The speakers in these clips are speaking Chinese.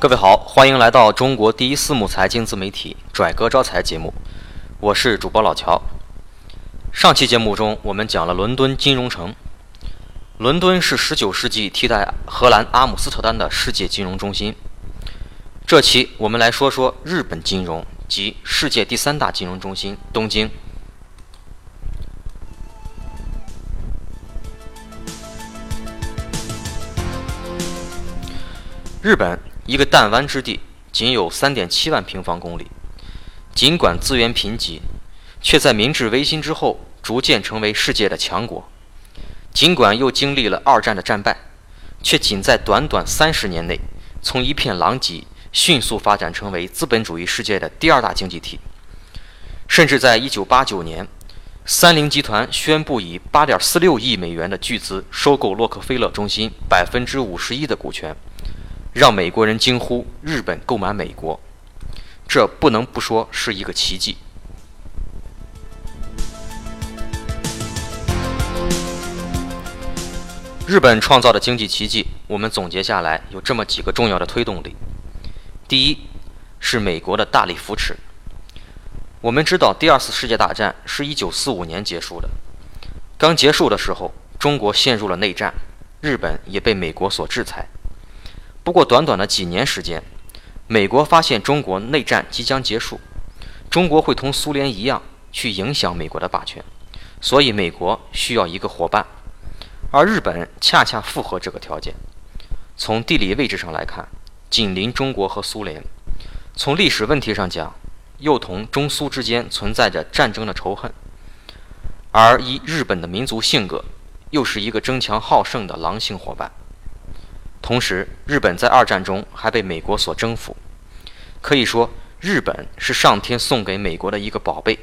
各位好，欢迎来到中国第一私募财经自媒体“拽哥招财”节目，我是主播老乔。上期节目中，我们讲了伦敦金融城。伦敦是19世纪替代荷兰阿姆斯特丹的世界金融中心。这期我们来说说日本金融及世界第三大金融中心——东京。日本。一个弹丸之地，仅有三点七万平方公里。尽管资源贫瘠，却在明治维新之后逐渐成为世界的强国。尽管又经历了二战的战败，却仅在短短三十年内，从一片狼藉迅速发展成为资本主义世界的第二大经济体。甚至在一九八九年，三菱集团宣布以八点四六亿美元的巨资收购洛克菲勒中心百分之五十一的股权。让美国人惊呼：“日本购买美国，这不能不说是一个奇迹。”日本创造的经济奇迹，我们总结下来有这么几个重要的推动力：第一，是美国的大力扶持。我们知道，第二次世界大战是一九四五年结束的，刚结束的时候，中国陷入了内战，日本也被美国所制裁。不过，短短的几年时间，美国发现中国内战即将结束，中国会同苏联一样去影响美国的霸权，所以美国需要一个伙伴，而日本恰恰符合这个条件。从地理位置上来看，紧邻中国和苏联；从历史问题上讲，又同中苏之间存在着战争的仇恨，而以日本的民族性格，又是一个争强好胜的狼性伙伴。同时，日本在二战中还被美国所征服，可以说，日本是上天送给美国的一个宝贝。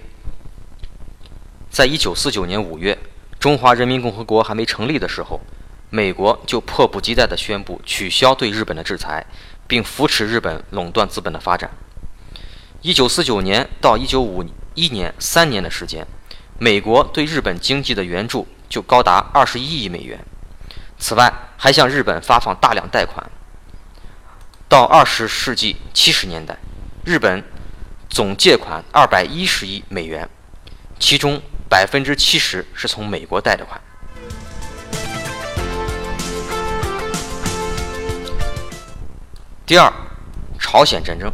在一九四九年五月，中华人民共和国还没成立的时候，美国就迫不及待地宣布取消对日本的制裁，并扶持日本垄断资本的发展。一九四九年到一九五一年三年的时间，美国对日本经济的援助就高达二十一亿美元。此外，还向日本发放大量贷款。到二十世纪七十年代，日本总借款二百一十亿美元，其中百分之七十是从美国贷的款。第二，朝鲜战争。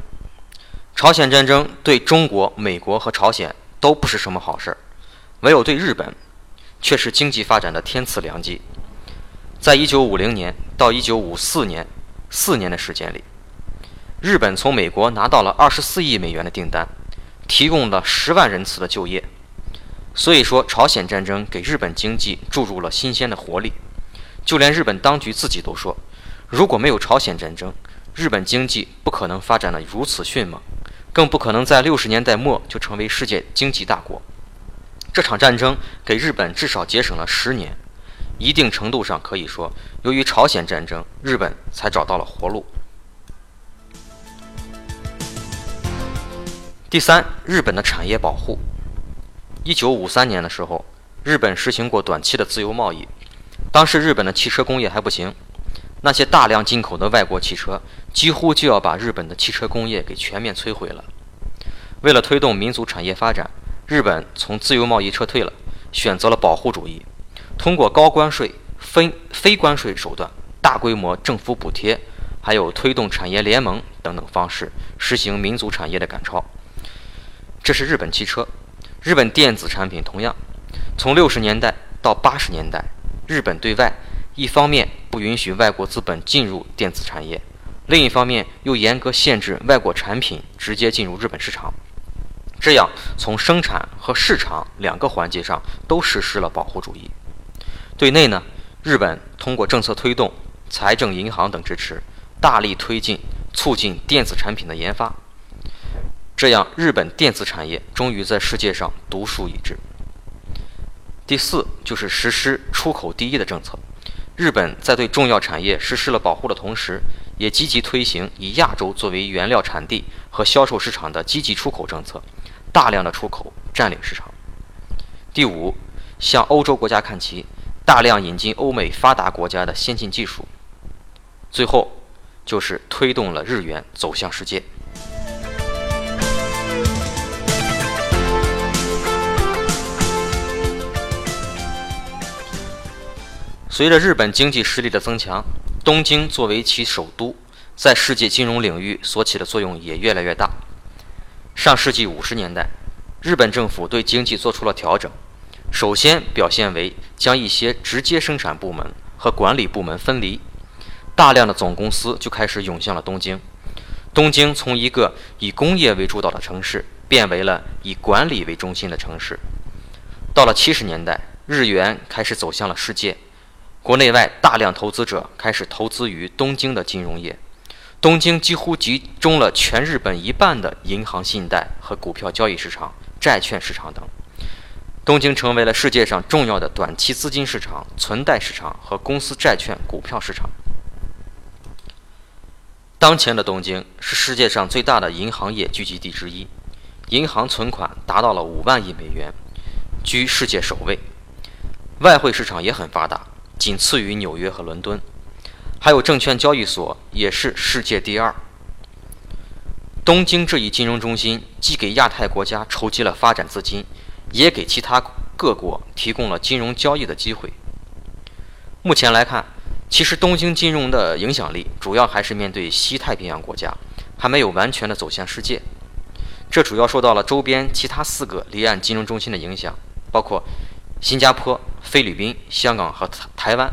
朝鲜战争对中国、美国和朝鲜都不是什么好事儿，唯有对日本，却是经济发展的天赐良机。在一九五零年到一九五四年四年的时间里，日本从美国拿到了二十四亿美元的订单，提供了十万人次的就业。所以说，朝鲜战争给日本经济注入了新鲜的活力。就连日本当局自己都说，如果没有朝鲜战争，日本经济不可能发展的如此迅猛，更不可能在六十年代末就成为世界经济大国。这场战争给日本至少节省了十年。一定程度上可以说，由于朝鲜战争，日本才找到了活路。第三，日本的产业保护。一九五三年的时候，日本实行过短期的自由贸易，当时日本的汽车工业还不行，那些大量进口的外国汽车几乎就要把日本的汽车工业给全面摧毁了。为了推动民族产业发展，日本从自由贸易撤退了，选择了保护主义。通过高关税、非非关税手段、大规模政府补贴，还有推动产业联盟等等方式，实行民族产业的赶超。这是日本汽车，日本电子产品同样，从六十年代到八十年代，日本对外一方面不允许外国资本进入电子产业，另一方面又严格限制外国产品直接进入日本市场，这样从生产和市场两个环节上都实施了保护主义。对内呢，日本通过政策推动、财政银行等支持，大力推进、促进电子产品的研发，这样日本电子产业终于在世界上独树一帜。第四就是实施出口第一的政策，日本在对重要产业实施了保护的同时，也积极推行以亚洲作为原料产地和销售市场的积极出口政策，大量的出口占领市场。第五，向欧洲国家看齐。大量引进欧美发达国家的先进技术。最后，就是推动了日元走向世界。随着日本经济实力的增强，东京作为其首都，在世界金融领域所起的作用也越来越大。上世纪五十年代，日本政府对经济做出了调整，首先表现为将一些直接生产部门和管理部门分离，大量的总公司就开始涌向了东京。东京从一个以工业为主导的城市，变为了以管理为中心的城市。到了七十年代，日元开始走向了世界。国内外大量投资者开始投资于东京的金融业，东京几乎集中了全日本一半的银行、信贷和股票交易市场、债券市场等。东京成为了世界上重要的短期资金市场、存贷市场和公司债券、股票市场。当前的东京是世界上最大的银行业聚集地之一，银行存款达到了五万亿美元，居世界首位。外汇市场也很发达。仅次于纽约和伦敦，还有证券交易所也是世界第二。东京这一金融中心既给亚太国家筹集了发展资金，也给其他各国提供了金融交易的机会。目前来看，其实东京金融的影响力主要还是面对西太平洋国家，还没有完全的走向世界。这主要受到了周边其他四个离岸金融中心的影响，包括新加坡。菲律宾、香港和台湾。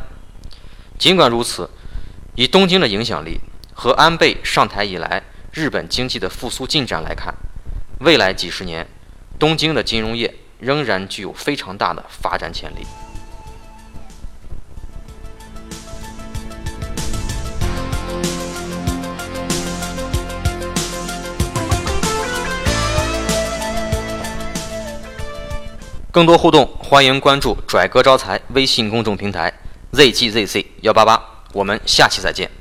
尽管如此，以东京的影响力和安倍上台以来日本经济的复苏进展来看，未来几十年，东京的金融业仍然具有非常大的发展潜力。更多互动，欢迎关注“拽哥招财”微信公众平台 zgzc 幺八八，我们下期再见。